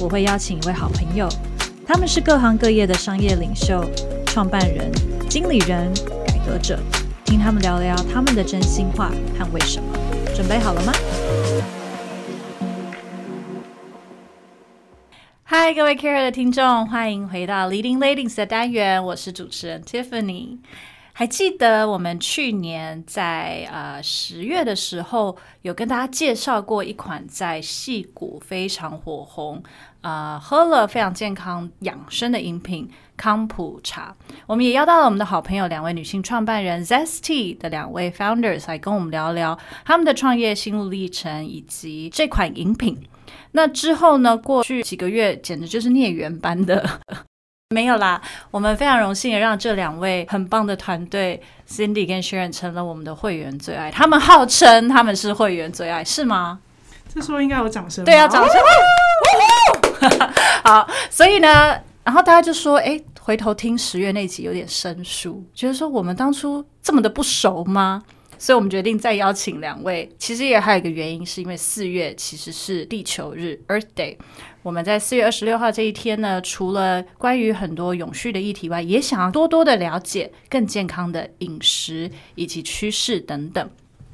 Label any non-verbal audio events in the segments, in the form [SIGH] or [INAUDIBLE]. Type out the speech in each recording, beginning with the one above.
我会邀请一位好朋友，他们是各行各业的商业领袖、创办人、经理人、改革者，听他们聊聊他们的真心话和为什么。准备好了吗？嗨，各位 Care 的听众，欢迎回到 Leading Ladies 的单元，我是主持人 Tiffany。还记得我们去年在呃十月的时候，有跟大家介绍过一款在戏谷非常火红，呃，喝了非常健康养生的饮品康普茶。我们也邀到了我们的好朋友两位女性创办人 Zesty 的两位 Founders 来跟我们聊聊他们的创业心路历程以及这款饮品。那之后呢，过去几个月简直就是孽缘般的。没有啦，我们非常荣幸的让这两位很棒的团队 Cindy 跟 Sharon 成了我们的会员最爱。他们号称他们是会员最爱，是吗？这时候应该有掌声。对啊，掌声！好，所以呢，然后大家就说：“哎，回头听十月那集有点生疏，觉得说我们当初这么的不熟吗？”所以我们决定再邀请两位。其实也还有一个原因，是因为四月其实是地球日 （Earth Day）。我们在四月二十六号这一天呢，除了关于很多永续的议题外，也想要多多的了解更健康的饮食以及趋势等等。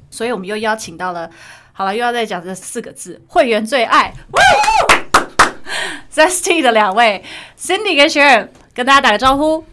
所以我们又邀请到了，好了，又要再讲这四个字：会员最爱 Zesty [LAUGHS] 的两位 Cindy 跟 Sharon，跟大家打个招呼。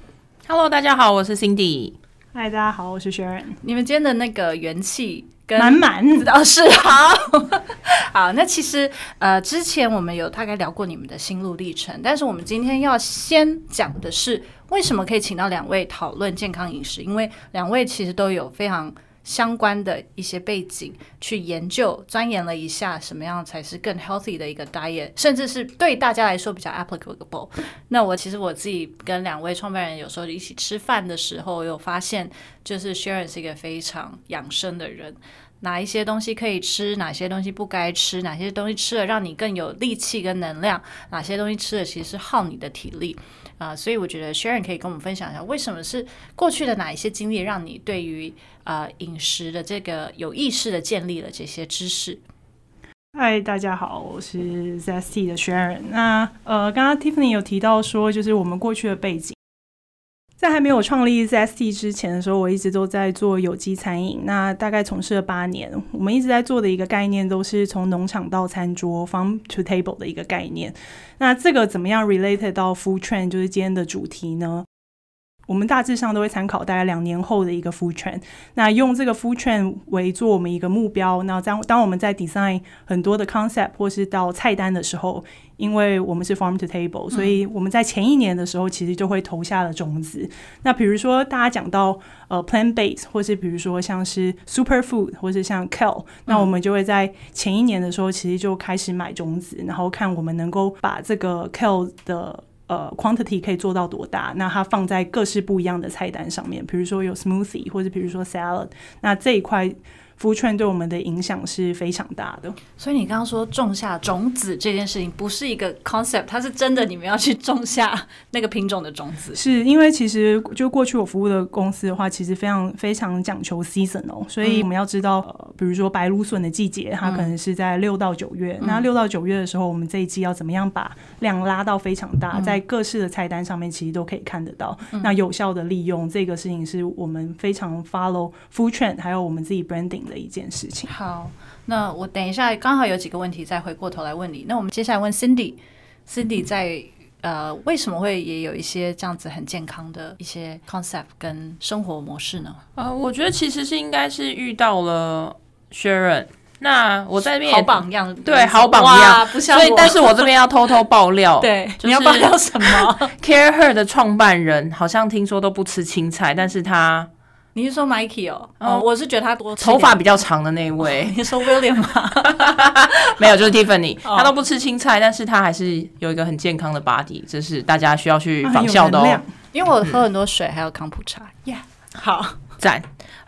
Hello，大家好，我是 Cindy。Hi，大家好，我是 Sharon。你们今天的那个元气。满满倒是好，[LAUGHS] 好。那其实呃，之前我们有大概聊过你们的心路历程，但是我们今天要先讲的是为什么可以请到两位讨论健康饮食，因为两位其实都有非常相关的一些背景去研究钻研了一下，什么样才是更 healthy 的一个 diet，甚至是对大家来说比较 applicable。那我其实我自己跟两位创办人有时候一起吃饭的时候，有发现就是 Sharon 是一个非常养生的人。哪一些东西可以吃，哪些东西不该吃，哪些东西吃了让你更有力气跟能量，哪些东西吃了其实是耗你的体力啊、所以我觉得 Sharon 可以跟我们分享一下，为什么是过去的哪一些经历让你对于呃饮食的这个有意识的建立了这些知识。嗨，大家好，我是 ZST 的 Sharon。那呃，刚刚 Tiffany 有提到说，就是我们过去的背景。在还没有创立 ZST 之前的时候，我一直都在做有机餐饮。那大概从事了八年，我们一直在做的一个概念都是从农场到餐桌 （farm to table） 的一个概念。那这个怎么样 related 到 full trend，就是今天的主题呢？我们大致上都会参考大概两年后的一个 food trend，那用这个 food trend 为做我们一个目标。那当当我们在 design 很多的 concept 或是到菜单的时候，因为我们是 farm to table，所以我们在前一年的时候其实就会投下了种子。嗯、那比如说大家讲到呃 plant base，或是比如说像是 super food，或是像 kale，那我们就会在前一年的时候其实就开始买种子，然后看我们能够把这个 kale 的。呃，quantity 可以做到多大？那它放在各式不一样的菜单上面，比如说有 smoothie 或者比如说 salad，那这一块。福圈对我们的影响是非常大的，所以你刚刚说种下种子这件事情不是一个 concept，它是真的，你们要去种下那个品种的种子。是因为其实就过去我服务的公司的话，其实非常非常讲求 seasonal，所以我们要知道，呃，比如说白芦笋的季节，它可能是在六到九月。嗯、那六到九月的时候，我们这一季要怎么样把量拉到非常大，在各式的菜单上面其实都可以看得到。嗯、那有效的利用这个事情，是我们非常 follow food trend，还有我们自己 branding。的一件事情。好，那我等一下刚好有几个问题再回过头来问你。那我们接下来问 Cindy，Cindy 在呃为什么会也有一些这样子很健康的一些 concept 跟生活模式呢？呃，我觉得其实是应该是遇到了 Sharon，那我在这边好榜样，对，好榜样，不像。所以，但是我这边要偷偷爆料，[LAUGHS] 对，就是、你要爆料什么？[LAUGHS] CAREhER 的创办人好像听说都不吃青菜，但是他。你是说 Mikey 哦？哦，哦，我是觉得他多头发比较长的那一位。哦、[LAUGHS] 你说 William 吗？[LAUGHS] 没有，就是 Tiffany，、哦、他都不吃青菜，但是他还是有一个很健康的 body，这是大家需要去仿效的哦。因为我喝很多水，还有康普茶。Yeah，好赞。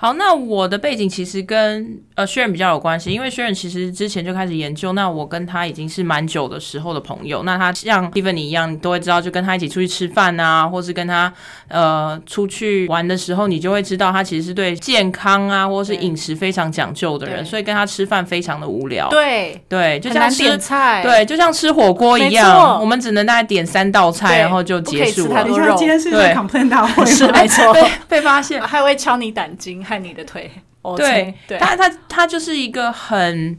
好，那我的背景其实跟呃 Sharon 比较有关系，因为 Sharon 其实之前就开始研究，那我跟他已经是蛮久的时候的朋友。那他像 Tiffany 一样，你都会知道，就跟他一起出去吃饭啊，或是跟他呃出去玩的时候，你就会知道他其实是对健康啊，或是饮食非常讲究的人，所以跟他吃饭非常的无聊。对对，就像吃点菜，对，就像吃火锅一样，我们只能大概点三道菜，然后就结束了。你看今天是 complain 大会，[LAUGHS] 是没错，被 [LAUGHS] 被发现，还会敲你胆经，害你的腿。对，对他他他就是一个很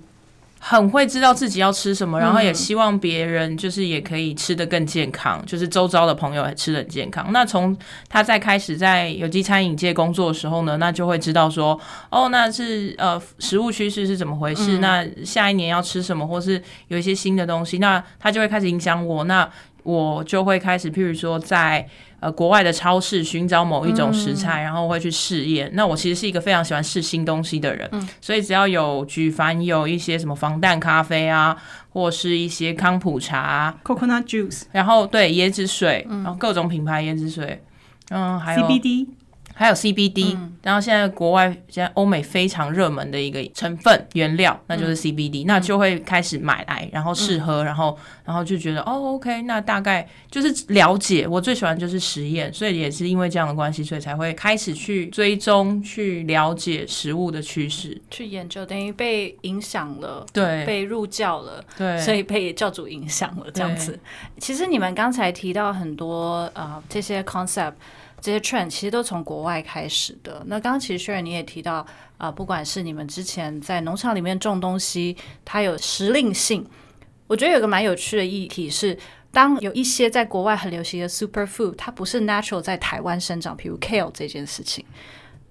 很会知道自己要吃什么，嗯、然后也希望别人就是也可以吃的更健康，就是周遭的朋友也吃的很健康。那从他在开始在有机餐饮界工作的时候呢，那就会知道说，哦，那是呃食物趋势是怎么回事？嗯、那下一年要吃什么，或是有一些新的东西，那他就会开始影响我。那我就会开始，譬如说在。呃，国外的超市寻找某一种食材，嗯、然后会去试验。那我其实是一个非常喜欢试新东西的人，嗯、所以只要有举凡有一些什么防弹咖啡啊，或是一些康普茶、coconut juice，然后对椰子水，嗯、然后各种品牌椰子水，嗯，还有 CBD。还有 CBD，、嗯、然后现在国外现在欧美非常热门的一个成分原料，那就是 CBD，、嗯、那就会开始买来，然后试喝，嗯、然后然后就觉得哦，OK，那大概就是了解。我最喜欢就是实验，所以也是因为这样的关系，所以才会开始去追踪、去了解食物的趋势，去研究，等于被影响了，对，被入教了，对，所以被教主影响了这样子。其实你们刚才提到很多呃这些 concept。这些 trend 其实都从国外开始的。那刚刚其实 Sharon 你也提到啊、不管是你们之前在农场里面种东西，它有时令性。我觉得有个蛮有趣的议题是，当有一些在国外很流行的 super food，它不是 natural 在台湾生长，比如 kale 这件事情。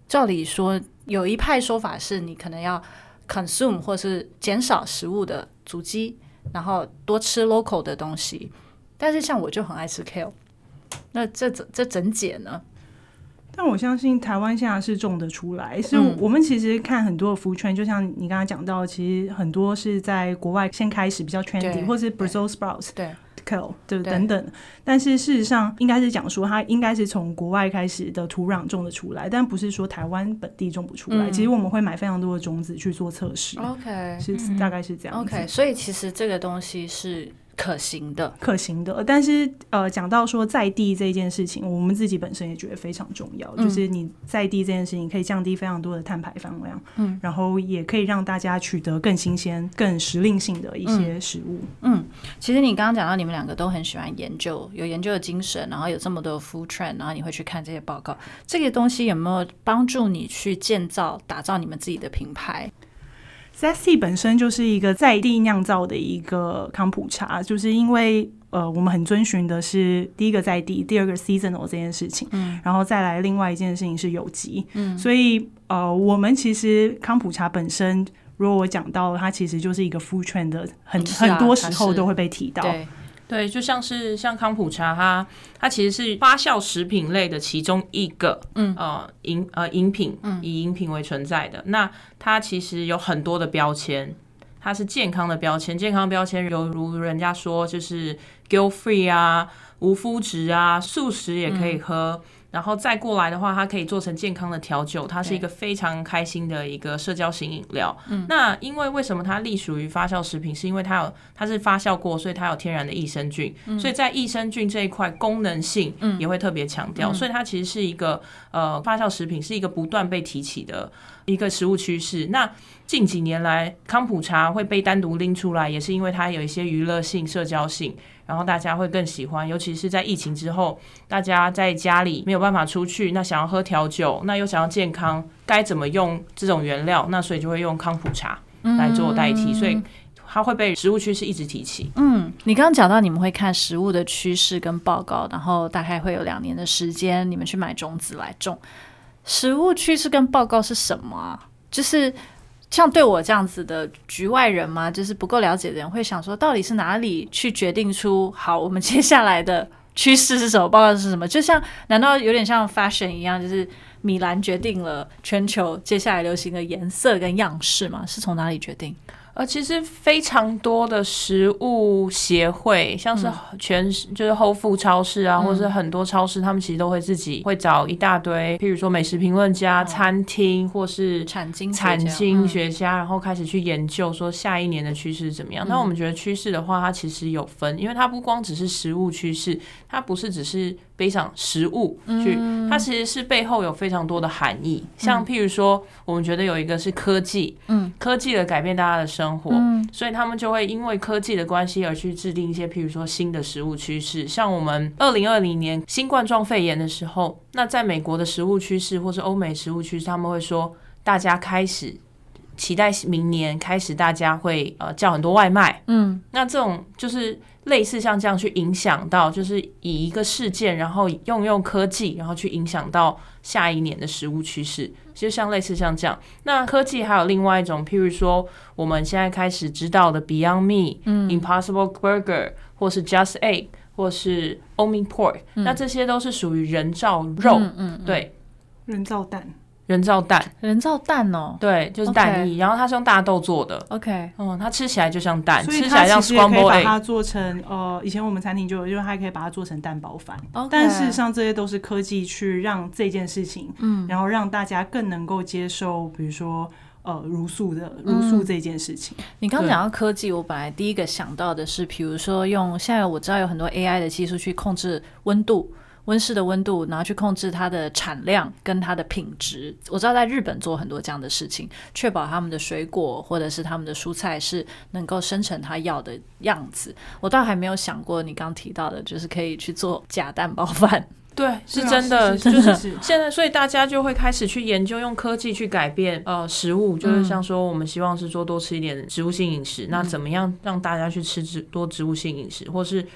照理说，有一派说法是你可能要 consume 或是减少食物的足迹，然后多吃 local 的东西。但是像我就很爱吃 kale。那这这这怎解呢？但我相信台湾现在是种得出来，所以我们其实看很多的 food trend，就像你刚刚讲到，其实很多是在国外先开始比较 trendy，或是 Brazil sprouts 对，kale，对等等。但是事实上，应该是讲说它应该是从国外开始的土壤种得出来，但不是说台湾本地种不出来。其实我们会买非常多的种子去做测试。OK，是大概是这样。OK，所以其实这个东西是。可行的，可行的，但是呃，讲到说在地这件事情，我们自己本身也觉得非常重要。嗯、就是你在地这件事情，可以降低非常多的碳排放量，嗯，然后也可以让大家取得更新鲜、更时令性的一些食物。嗯，嗯，其实你刚刚讲到你们两个都很喜欢研究，有研究的精神，然后有这么多 food trend，然后你会去看这些报告，这个东西有没有帮助你去建造、打造你们自己的品牌？Zesty 本身就是一个在地酿造的一个康普茶，就是因为呃，我们很遵循的是第一个在地，第二个 seasonal 这件事情，嗯，然后再来另外一件事情是有机，嗯，所以呃，我们其实康普茶本身，如果我讲到它其实就是一个 food trend 的，很、啊、很多时候都会被提到。对，就像是像康普茶，它它其实是发酵食品类的其中一个，嗯呃饮呃饮品，嗯以饮品为存在的。那它其实有很多的标签，它是健康的标签，健康的标签犹如人家说就是 guilt free 啊，无麸质啊，素食也可以喝。嗯然后再过来的话，它可以做成健康的调酒，它是一个非常开心的一个社交型饮料。嗯，那因为为什么它隶属于发酵食品？是因为它有它是发酵过，所以它有天然的益生菌。嗯，所以在益生菌这一块功能性也会特别强调。嗯，所以它其实是一个呃发酵食品，是一个不断被提起的一个食物趋势。那近几年来，康普茶会被单独拎出来，也是因为它有一些娱乐性、社交性。然后大家会更喜欢，尤其是在疫情之后，大家在家里没有办法出去，那想要喝调酒，那又想要健康，该怎么用这种原料？那所以就会用康普茶来做代替，嗯、所以它会被食物趋势一直提起。嗯，你刚刚讲到你们会看食物的趋势跟报告，然后大概会有两年的时间，你们去买种子来种。食物趋势跟报告是什么啊？就是。像对我这样子的局外人吗，就是不够了解的人会想说，到底是哪里去决定出好，我们接下来的趋势是什么，报告是什么？就像难道有点像 fashion 一样，就是米兰决定了全球接下来流行的颜色跟样式吗？是从哪里决定？呃，其实非常多的食物协会，像是全、嗯、就是 Whole Foods 超市啊，嗯、或者是很多超市，他们其实都会自己会找一大堆，譬如说美食评论家、嗯、餐厅或是产经产经学家，然后开始去研究说下一年的趋势是怎么样。那、嗯、我们觉得趋势的话，它其实有分，因为它不光只是食物趋势，它不是只是。背上食物去，它其实是背后有非常多的含义。像譬如说，我们觉得有一个是科技，嗯，科技的改变大家的生活，所以他们就会因为科技的关系而去制定一些譬如说新的食物趋势。像我们二零二零年新冠状肺炎的时候，那在美国的食物趋势或是欧美食物趋势，他们会说大家开始期待明年开始大家会呃叫很多外卖，嗯，那这种就是。类似像这样去影响到，就是以一个事件，然后用用科技，然后去影响到下一年的食物趋势，就像类似像这样。那科技还有另外一种，譬如说我们现在开始知道的 Beyond Meat、嗯、Impossible Burger，或是 Just Egg，或是 Omni Pork，嗯、那这些都是属于人造肉，嗯嗯嗯、对，人造蛋。人造蛋，人造蛋哦，对，就是蛋液，Okay. 然后它是用大豆做的。OK，嗯，它吃起来就像蛋，所以吃起来像 scrambled egg。把它做成呃，以前我们餐厅就有，因为它可以把它做成蛋包饭。Okay. 但事实上，这些都是科技去让这件事情，嗯，然后让大家更能够接受，比如说呃，茹素的茹素这件事情。嗯、你刚讲到科技，我本来第一个想到的是，比如说用现在我知道有很多 AI 的技术去控制温度。温室的温度，然后去控制它的产量跟它的品质。我知道在日本做很多这样的事情，确保他们的水果或者是他们的蔬菜是能够生成他要的样子。我倒还没有想过你刚提到的，就是可以去做假蛋包饭。[LAUGHS] 对，是真的，就是现在，所以大家就会开始去研究用科技去改变呃食物，就是像说我们希望是说多吃一点植物性饮食，那怎么样让大家去吃植多植物性饮食，或是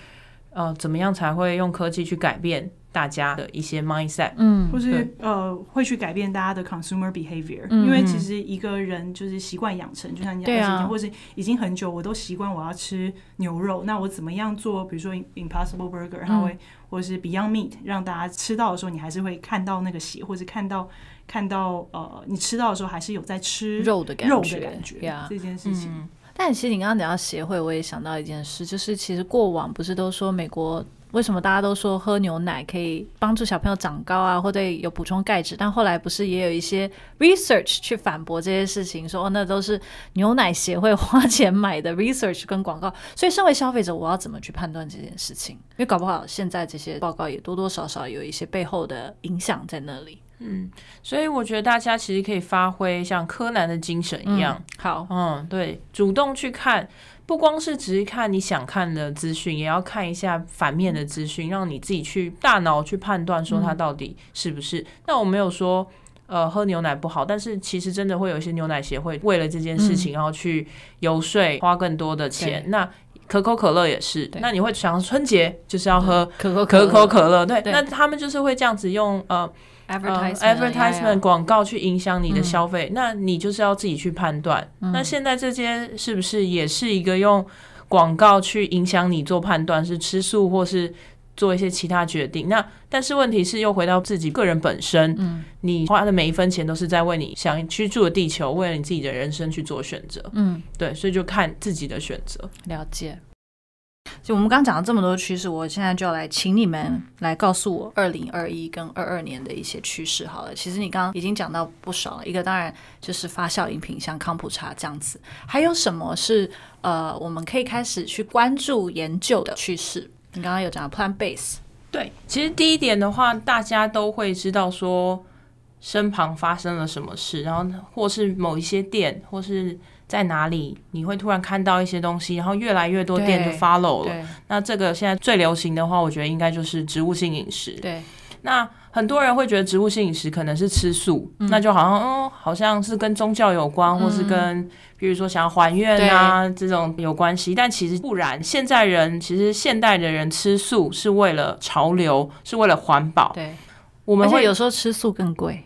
呃怎么样才会用科技去改变？大家的一些 mindset，嗯，或是呃，会去改变大家的 consumer behavior，嗯，因为其实一个人就是习惯养成，就像你讲的，啊、或是已经很久，我都习惯我要吃牛肉，那我怎么样做？比如说 Impossible Burger，然后会，嗯、或者是 Beyond Meat，让大家吃到的时候，你还是会看到那个血，或者看到看到呃，你吃到的时候还是有在吃肉的感觉，肉的感觉，yeah, 这件事情。嗯、但其实你刚刚讲到协会，我也想到一件事，就是其实过往不是都说美国。为什么大家都说喝牛奶可以帮助小朋友长高啊，或者有补充钙质？但后来不是也有一些 research 去反驳这些事情，说哦，那都是牛奶协会花钱买的 research 跟广告。所以，身为消费者，我要怎么去判断这件事情？因为搞不好现在这些报告也多多少少有一些背后的影响在那里。嗯，所以我觉得大家其实可以发挥像柯南的精神一样，嗯、好，嗯，对，主动去看。不光是只是看你想看的资讯，也要看一下反面的资讯，让你自己去大脑去判断说它到底是不是。那、嗯、我没有说呃喝牛奶不好，但是其实真的会有一些牛奶协会为了这件事情，然后去游说花更多的钱。对那可口可乐也是，那你会想春节就是要喝可口可口可乐，对，对那他们就是会这样子用呃。Advertisement 广告去影响你的消费，嗯、那你就是要自己去判断。嗯、那现在这些是不是也是一个用广告去影响你做判断，是吃素或是做一些其他决定？那但是问题是又回到自己个人本身，嗯，你花的每一分钱都是在为你想居住的地球，为了你自己的人生去做选择，嗯，对，所以就看自己的选择。了解。就我们刚讲了这么多趋势，我现在就要来请你们来告诉我二零二一跟二二年的一些趋势。好了，其实你刚刚已经讲到不少了，一个当然就是发酵饮品，像康普茶这样子，还有什么是呃我们可以开始去关注研究的趋势？你刚刚有讲到 plan base，对，其实第一点的话，大家都会知道说身旁发生了什么事，然后或是某一些店，或是。在哪里你会突然看到一些东西，然后越来越多店就 follow 了。那这个现在最流行的话，我觉得应该就是植物性饮食。对，那很多人会觉得植物性饮食可能是吃素，嗯、那就好像哦，好像是跟宗教有关，嗯、或是跟比如说想要还愿啊这种有关系。但其实不然，现在人其实现代的人吃素是为了潮流，是为了环保。对，我们会有时候吃素更贵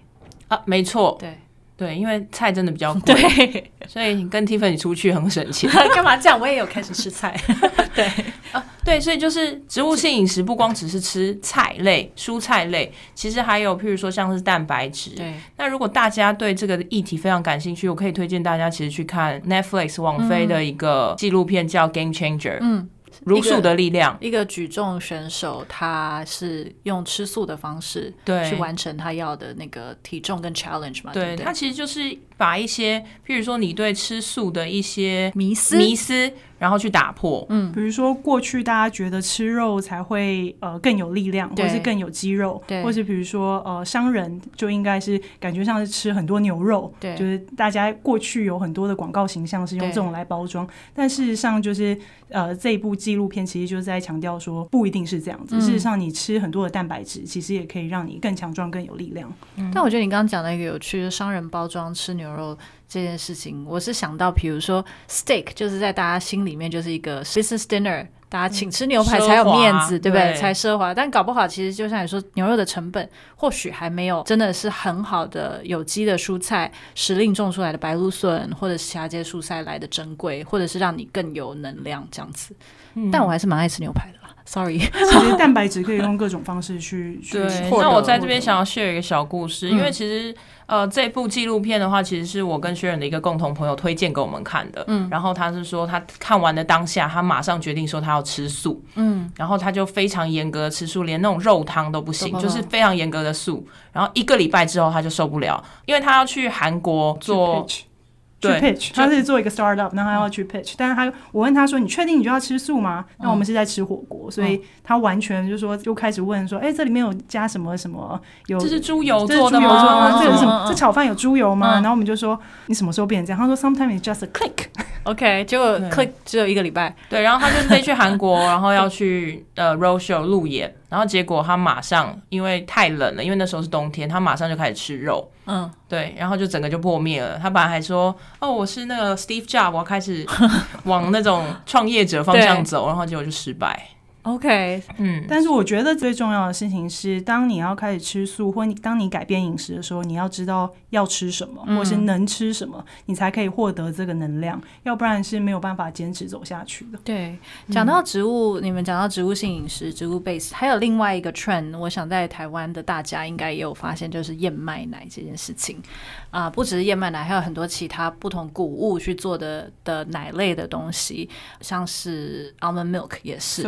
啊，没错。对。对，因为菜真的比较贵，对，[LAUGHS] 所以你跟 Tiffany 出去很省钱。[LAUGHS] 干嘛这样？我也有开始吃菜。[LAUGHS] 对啊，对，所以就是植物性饮食，不光只是吃菜类、蔬菜类，其实还有譬如说像是蛋白质。对，那如果大家对这个议题非常感兴趣，我可以推荐大家其实去看 Netflix 网飞的一个纪录片，叫《Game Changer》。嗯。茹素的力量，一个举重选手，他是用吃素的方式对去完成他要的那个体重跟 challenge 嘛？对，对，他其实就是把一些，譬如说你对吃素的一些迷思迷思。然后去打破，嗯，比如说过去大家觉得吃肉才会呃更有力量，或者是更有肌肉，对，或是比如说呃商人就应该是感觉像是吃很多牛肉，对，就是大家过去有很多的广告形象是用这种来包装，但事实上就是呃这一部纪录片其实就是在强调说不一定是这样子，嗯、事实上你吃很多的蛋白质，其实也可以让你更强壮、更有力量。嗯、但我觉得你刚刚讲的一个有趣的商人包装吃牛肉。这件事情，我是想到，比如说 steak，就是在大家心里面就是一个 business dinner，大家请吃牛排才有面子，对不对？才奢华。但搞不好，其实就像你说，牛肉的成本或许还没有真的是很好的有机的蔬菜，时令种出来的白芦笋，或者是其他这些蔬菜来的珍贵，或者是让你更有能量这样子。嗯、但我还是蛮爱吃牛排的啦，sorry。[LAUGHS] 其实蛋白质可以用各种方式去去对。那我在这边想要 share 一个小故事，嗯、因为其实。呃，这部纪录片的话，其实是我跟薛仁的一个共同朋友推荐给我们看的。嗯，然后他是说，他看完的当下，他马上决定说他要吃素。嗯，然后他就非常严格的吃素，连那种肉汤都不行，嗯、就是非常严格的素。然后一个礼拜之后，他就受不了，因为他要去韩国做。去 pitch，他是做一个 startup，然后他要去 pitch，但是他我问他说：“你确定你就要吃素吗？”那我们是在吃火锅，所以他完全就是说就开始问说：“哎，这里面有加什么什么？有这是猪油做的吗？这是什么？这炒饭有猪油吗？”然后我们就说：“你什么时候变成这样？”他说：“Sometimes it's just a click。” [LAUGHS] OK，结果 click 只有一个礼拜。对，然后他就飞去韩国，[LAUGHS] 然后要去呃 roadshow 路演，然后结果他马上因为太冷了，因为那时候是冬天，他马上就开始吃肉。嗯，对，然后就整个就破灭了。他本来还说：“哦，我是那个 Steve Jobs，我要开始 [LAUGHS] 往那种创业者方向走。”然后结果就失败。OK，嗯，但是我觉得最重要的事情是，当你要开始吃素，或你当你改变饮食的时候，你要知道要吃什么，或是能吃什么，嗯、你才可以获得这个能量，要不然是没有办法坚持走下去的。对，讲到植物，嗯、你们讲到植物性饮食，植物 base，还有另外一个 trend，我想在台湾的大家应该也有发现，就是燕麦奶这件事情。啊、呃，不只是燕麦奶，还有很多其他不同谷物去做的的奶类的东西，像是 almond milk 也是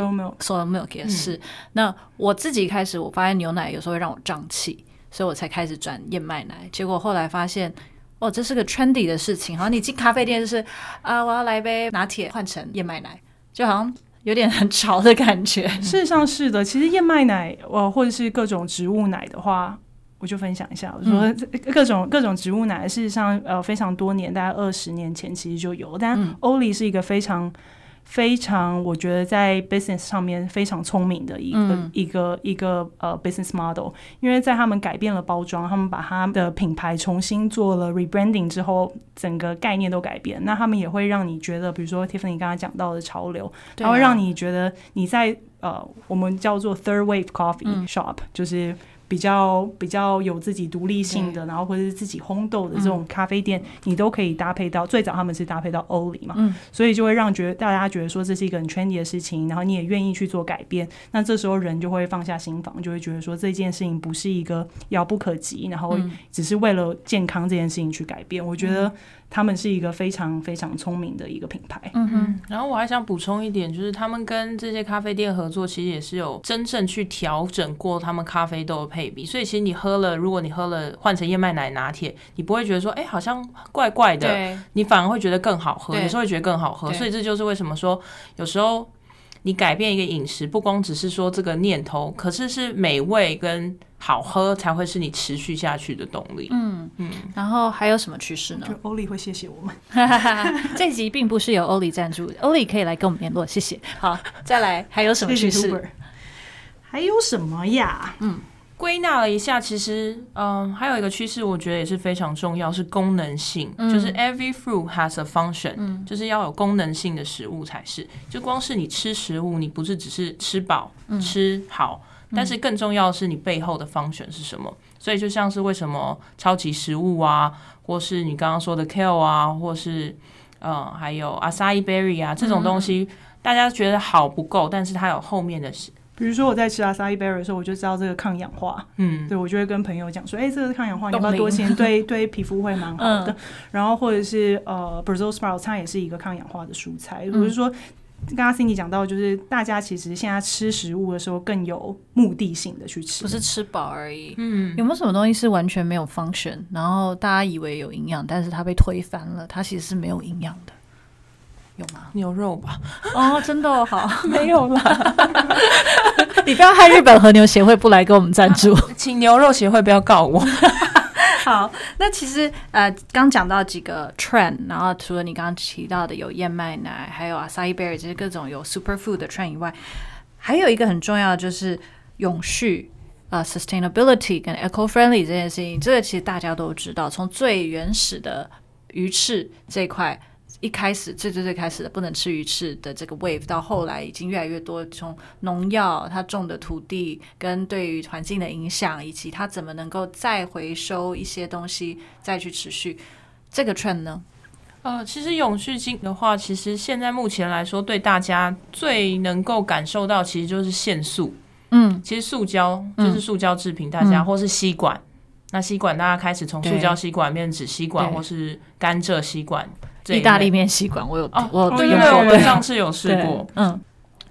，soy milk，soy milk 也是。嗯、那我自己开始，我发现牛奶有时候会让我胀气，所以我才开始转燕麦奶。结果后来发现，哦，这是个 trendy 的事情。好像你进咖啡店就是啊，我要来杯拿铁，换成燕麦奶，就好像有点很潮的感觉。事实上是的，其实燕麦奶，呃，或者是各种植物奶的话。我就分享一下，我说各种各种植物奶，事实上呃非常多年，大概二十年前其实就有。但 Oatly 是一个非常非常，我觉得在 business 上面非常聪明的一个、嗯、一个一个呃 business model，因为在他们改变了包装，他们把他们的品牌重新做了 rebranding 之后，整个概念都改变。那他们也会让你觉得，比如说 Tiffany 刚才讲到的潮流，它会让你觉得你在呃我们叫做 third wave coffee shop，、嗯、就是。比较比较有自己独立性的，然后或者是自己烘豆的这种咖啡店，你都可以搭配到。最早他们是搭配到 Oatly 嘛，所以就会让觉得大家觉得说这是一个很 trendy 的事情，然后你也愿意去做改变。那这时候人就会放下心防，就会觉得说这件事情不是一个遥不可及，然后只是为了健康这件事情去改变。我觉得。他们是一个非常非常聪明的一个品牌。嗯哼，然后我还想补充一点，就是他们跟这些咖啡店合作，其实也是有真正去调整过他们咖啡豆的配比。所以其实你喝了，如果你喝了换成燕麦奶拿铁，你不会觉得说，哎，好像怪怪的，你反而会觉得更好喝，对有时候会觉得更好喝。所以这就是为什么说有时候。你改变一个饮食，不光只是说这个念头，可是是美味跟好喝才会是你持续下去的动力。嗯嗯，然后还有什么趋势呢？就欧丽会谢谢我们。[LAUGHS] 这集并不是由欧丽赞助，欧丽可以来跟我们联络，谢谢。好，再来还有什么趋势？还有什么呀？嗯。归纳了一下，其实，嗯，还有一个趋势，我觉得也是非常重要，是功能性，嗯、就是 every fruit has a function，、嗯、就是要有功能性的食物才是。就光是你吃食物，你不是只是吃饱、嗯、吃好，但是更重要的是你背后的 function 是什么。所以就像是为什么超级食物啊，或是你刚刚说的 kale 啊，或是呃还有 acai berry 啊这种东西，大家觉得好不够，但是它有后面的事。比如说我在吃阿萨伊 berry 的时候，我就知道这个抗氧化，嗯，对，我就会跟朋友讲说，哎、欸，这个抗氧化，你要不要多吃？对，[LAUGHS] 对皮肤会蛮好的。嗯、然后或者是呃 Brussels sprouts 它也是一个抗氧化的蔬菜。比如说刚刚 Cindy 讲到，就是大家其实现在吃食物的时候更有目的性的去吃，不是吃饱而已。嗯，有没有什么东西是完全没有 function，然后大家以为有营养，但是它被推翻了，它其实是没有营养的？有吗？牛肉吧？哦，真的、哦、好，[LAUGHS] 没有啦。[LAUGHS] 你不要害日本和牛协会不来给我们赞助，[LAUGHS] 请牛肉协会不要告我。[LAUGHS] 好，那其实呃，刚讲到几个 trend，然后除了你刚刚提到的有燕麦奶，还有 acai berry 这些各种有 superfood 的 trend 以外，还有一个很重要的就是永续呃 sustainability 跟 eco friendly 这件事情，这个其实大家都知道，从最原始的鱼翅这一块。一开始最最最开始的不能吃鱼翅的这个 wave，到后来已经越来越多，从农药、它种的土地跟对于环境的影响，以及它怎么能够再回收一些东西，再去持续这个 trend 呢？呃，其实永续经的话，其实现在目前来说，对大家最能够感受到，其实就是限塑。嗯，其实塑胶就是塑胶制品，大家、嗯、或是吸管，那吸管大家开始从塑胶吸管变成纸吸管，或是甘蔗吸管。意大利面吸管，我有哦，我有对对对，我们上次有试过，嗯。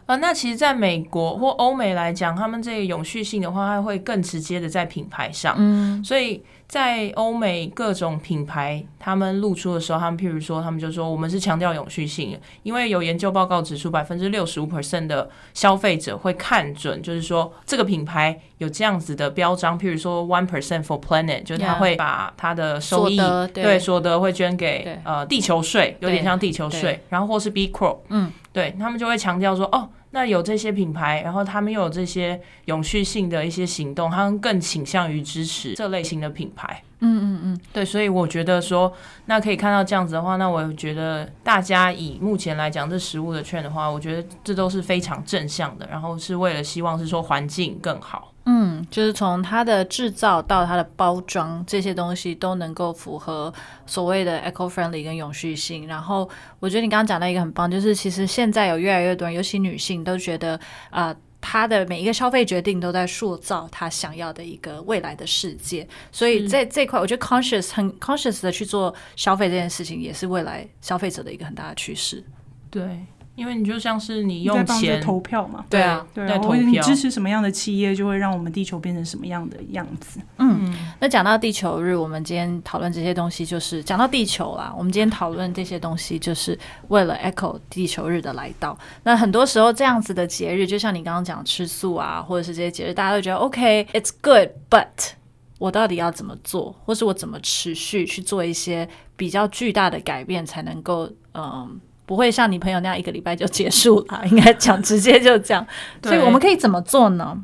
啊，那其实，在美国或欧美来讲，他们这个永续性的话，它会更直接的在品牌上。嗯，所以在欧美各种品牌，他们露出的时候，他们譬如说，他们就说我们是强调永续性，因为有研究报告指出，百分之六十五 percent 的消费者会看准，就是说这个品牌有这样子的标章，譬如说 one percent for planet，就是他会把他的收益对所得会捐给呃地球税，有点像地球税，然后或是 B Corp，嗯，对他们就会强调说哦。那有这些品牌，然后他们又有这些永续性的一些行动，他们更倾向于支持这类型的品牌。嗯嗯嗯，对，所以我觉得说，那可以看到这样子的话，那我觉得大家以目前来讲这食物的券的话，我觉得这都是非常正向的，然后是为了希望是说环境更好。嗯，就是从它的制造到它的包装，这些东西都能够符合所谓的 eco-friendly 跟永续性。然后，我觉得你刚刚讲到一个很棒，就是其实现在有越来越多人，尤其女性，都觉得啊，她、呃、的每一个消费决定都在塑造她想要的一个未来的世界。所以在这块，我觉得 conscious 很 conscious 的去做消费这件事情，也是未来消费者的一个很大的趋势。对。因为你就像是你用钱投票嘛，对啊，对啊，或者你支持什么样的企业，就会让我们地球变成什么样的样子。嗯，那讲到地球日，我们今天讨论这些东西，就是讲到地球啦。我们今天讨论这些东西，就是为了 echo 地球日的来到。那很多时候这样子的节日，就像你刚刚讲吃素啊，或者是这些节日，大家都觉得 OK，it's good，but 我到底要怎么做，或是我怎么持续去做一些比较巨大的改变，才能够嗯。不会像你朋友那样一个礼拜就结束了，[LAUGHS] 应该讲直接就这样。所以我们可以怎么做呢？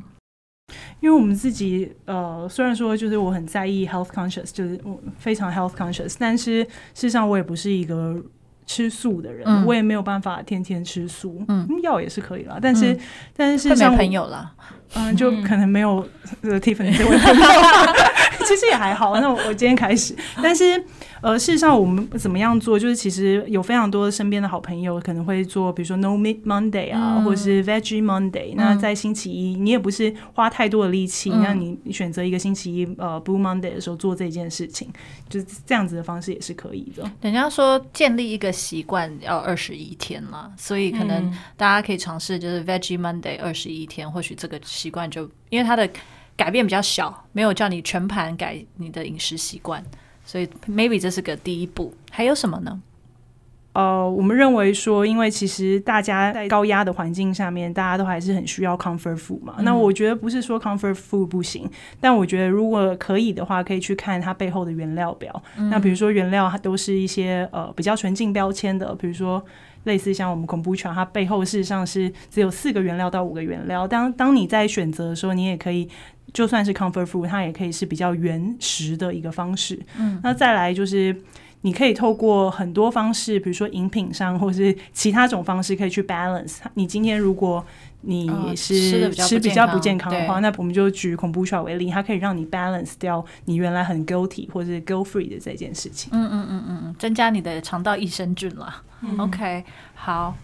因为我们自己呃，虽然说就是我很在意 health conscious，就是我非常 health conscious，但是事实上我也不是一个吃素的人，嗯、我也没有办法天天吃素。嗯，药也是可以啦，但是、嗯、但是事实上没朋友了，嗯，就可能没有这个 Tiffany 这位朋友，其实也还好。那我我今天开始，[LAUGHS] 但是。呃，事实上，我们怎么样做？就是其实有非常多身边的好朋友可能会做，比如说 No Meat Monday 啊，嗯、或者是 Veggie Monday、嗯。那在星期一，你也不是花太多的力气，那、嗯、你选择一个星期一，呃，Blue Monday 的时候做这件事情，就是这样子的方式也是可以的。人家说建立一个习惯要二十一天嘛，所以可能大家可以尝试，就是 Veggie Monday 二十一天，或许这个习惯就因为它的改变比较小，没有叫你全盘改你的饮食习惯。所以，maybe 这是个第一步。还有什么呢？呃，我们认为说，因为其实大家在高压的环境下面，大家都还是很需要 comfort food 嘛。嗯、那我觉得不是说 comfort food 不行，但我觉得如果可以的话，可以去看它背后的原料表。嗯、那比如说原料它都是一些呃比较纯净标签的，比如说类似像我们 kombucha，它背后事实上是只有四个原料到五个原料。当当你在选择的时候，你也可以。就算是 comfort food，它也可以是比较原始的一个方式。嗯，那再来就是，你可以透过很多方式，比如说饮品上，或是其他种方式，可以去 balance。你今天如果你是吃比较不健康的话，那我们就举 kombucha 为例，它可以让你 balance 掉你原来很 guilty 或者 guilt free 的这件事情。嗯嗯嗯嗯，增加你的肠道益生菌了。嗯、OK，好。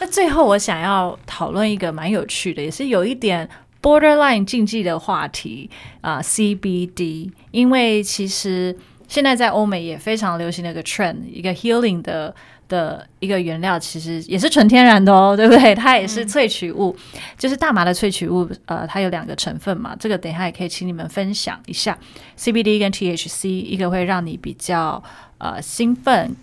那最后我想要讨论一个蛮有趣的，也是有一点 borderline 禁忌的话题啊、呃、CBD，因为其实。现在在欧美也非常流行的一个 trend，一个 healing 的的一个原料，其实也是纯天然的哦，对不对？它也是萃取物，嗯、就是大麻的萃取物。呃，它有两个成分嘛，这个等一下也可以请你们分享一下。CBD 跟 THC，一个会让你比较呃兴奋，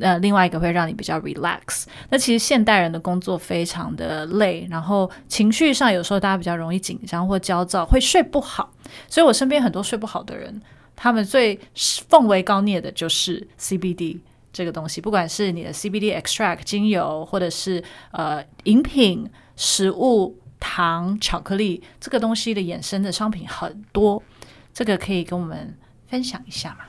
呃，另外一个会让你比较 relax。那其实现代人的工作非常的累，然后情绪上有时候大家比较容易紧张或焦躁，会睡不好。所以我身边很多睡不好的人。他们最奉为高聂的就是 CBD 这个东西，不管是你的 CBD extract 精油，或者是呃饮品、食物、糖、巧克力，这个东西的衍生的商品很多，这个可以跟我们分享一下吗？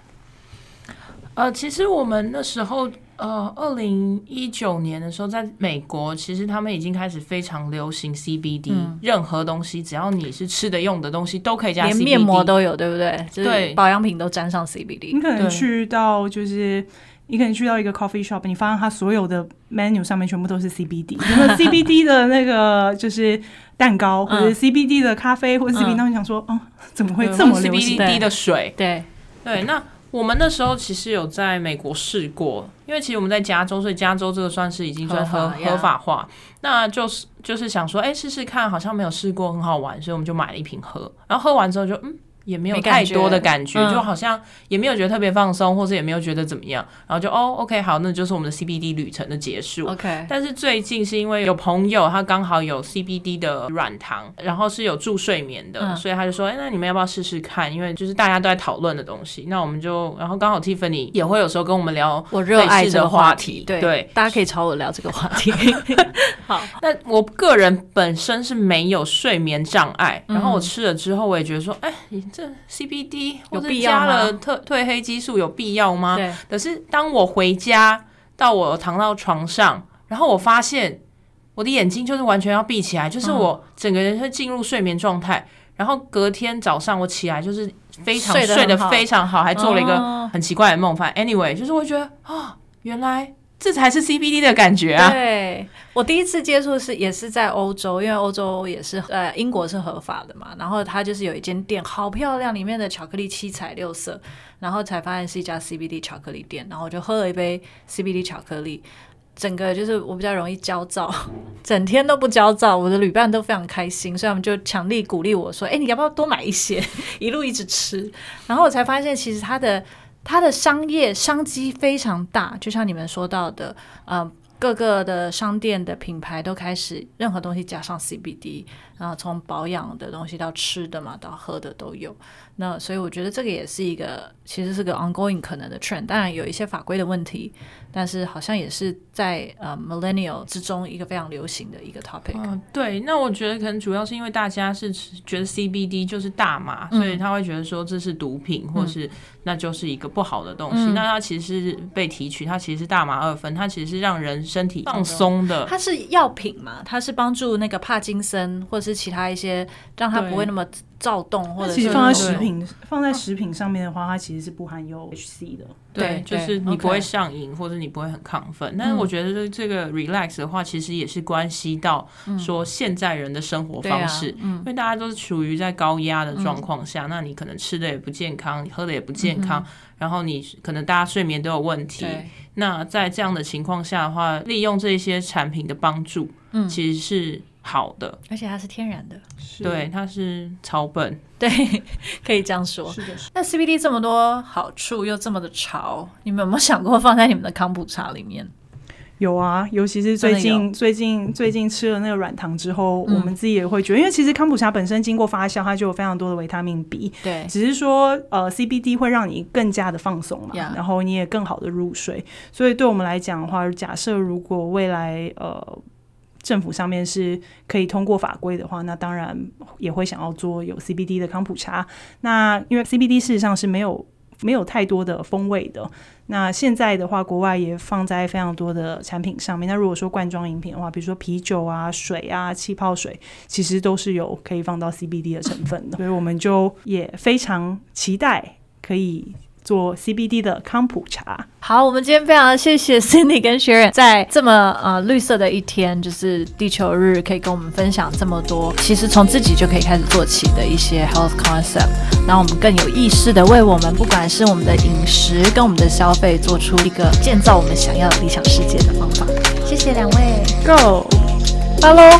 呃，其实我们那时候。呃，二零一九年的时候，在美国，其实他们已经开始非常流行 CBD，嗯，任何东西只要你是吃的、用的东西，都可以加 CBD，连面膜都有，对不对？对，保养品都沾上 CBD。你可能去到就是，你可能去到一个 coffee shop，你发现它所有的 menu 上面全部都是 CBD，那么 [LAUGHS] CBD 的那个就是蛋糕，或者 CBD 的咖啡，或者 CBD，那你想说，哦，怎么会这么流行 CBD 的水？对对，那。我们那时候其实有在美国试过，因为其实我们在加州，所以加州这个算是已经算合合法化。那就是就是想说，哎，试试看，好像没有试过，很好玩，所以我们就买了一瓶喝。然后喝完之后就嗯。也没有太多的感觉，就好像也没有觉得特别放松，或者也没有觉得怎么样，然后就哦，OK，好，那就是我们的 CBD 旅程的结束。OK，但是最近是因为有朋友他刚好有 CBD 的软糖，然后是有助睡眠的，嗯、所以他就说，哎，那你们要不要试试看？因为就是大家都在讨论的东西，那我们就，然后刚好 Tiffany 也会有时候跟我们聊我热爱的话题，对，对大家可以朝我聊这个话题。[LAUGHS] 好，那我个人本身是没有睡眠障碍，然后我吃了之后，我也觉得说，哎。这 CBD 或者加了特褪黑激素有必要吗？对。可是当我回家到我躺到床上，然后我发现我的眼睛就是完全要闭起来，就是我整个人会进入睡眠状态。然后隔天早上我起来就是非常睡得非常好，还做了一个很奇怪的梦。反正 anyway，就是我觉得啊，原来。这才是 CBD 的感觉啊！对，我第一次接触是也是在欧洲，因为欧洲也是呃英国是合法的嘛。然后它就是有一间店，好漂亮，里面的巧克力七彩六色，然后才发现是一家 CBD 巧克力店。然后我就喝了一杯 CBD 巧克力，整个就是我比较容易焦躁，[LAUGHS] 整天都不焦躁，我的旅伴都非常开心，所以他们就强力鼓励我说：“哎，你要不要多买一些？” [LAUGHS] 一路一直吃，然后我才发现其实它的。它的商业商机非常大，就像你们说到的，呃，各个的商店的品牌都开始任何东西加上 CBD，然后从保养的东西到吃的嘛，到喝的都有。那所以我觉得这个也是一个，其实是个 ongoing 可能的 trend。当然有一些法规的问题，但是好像也是在呃 millennial 之中一个非常流行的一个 topic。嗯，对。那我觉得可能主要是因为大家是觉得 CBD 就是大麻，嗯、所以他会觉得说这是毒品，或是那就是一个不好的东西。嗯、那它其实是被提取，它其实是大麻二酚，它其实是让人身体放松的。它是药品嘛？它是帮助那个帕金森或者是其他一些让它不会那么。躁动，或者其实放在食品放在食品上面的话，它其实是不含有 HC 的。对，就是你不会上瘾，或者你不会很亢奋。但是我觉得这个 relax 的话，其实也是关系到说现在人的生活方式，因为大家都是处于在高压的状况下，那你可能吃的也不健康，你喝的也不健康，然后你可能大家睡眠都有问题。那在这样的情况下的话，利用这些产品的帮助，嗯其实是。好的，而且它是天然的，对，它是草本，[LAUGHS] 对，可以这样说。是的，是。那 CBD 这么多好处又这么的潮，你们有没有想过放在你们的康普茶里面？有啊，尤其是最近最近最近吃了那个软糖之后，嗯、我们自己也会觉得，因为其实康普茶本身经过发酵，它就有非常多的维他命 B，对，只是说呃 CBD 会让你更加的放松嘛，Yeah. 然后你也更好的入睡。所以对我们来讲的话，假设如果未来呃。政府上面是可以通过法规的话，那当然也会想要做有 CBD 的康普茶。那因为 CBD 事实上是没有没有太多的风味的。那现在的话，国外也放在非常多的产品上面。那如果说罐装饮品的话，比如说啤酒啊、水啊、气泡水，其实都是有可以放到 CBD 的成分的。所以我们就也非常期待可以。做 CBD 的康普茶。好，我们今天非常谢谢 Cindy 跟 Sharon 在这么呃绿色的一天，就是地球日，可以跟我们分享这么多。其实从自己就可以开始做起的一些 health concept，让我们更有意识的为我们，不管是我们的饮食跟我们的消费，做出一个建造我们想要的理想世界的方法。谢谢两位，Go，Hello。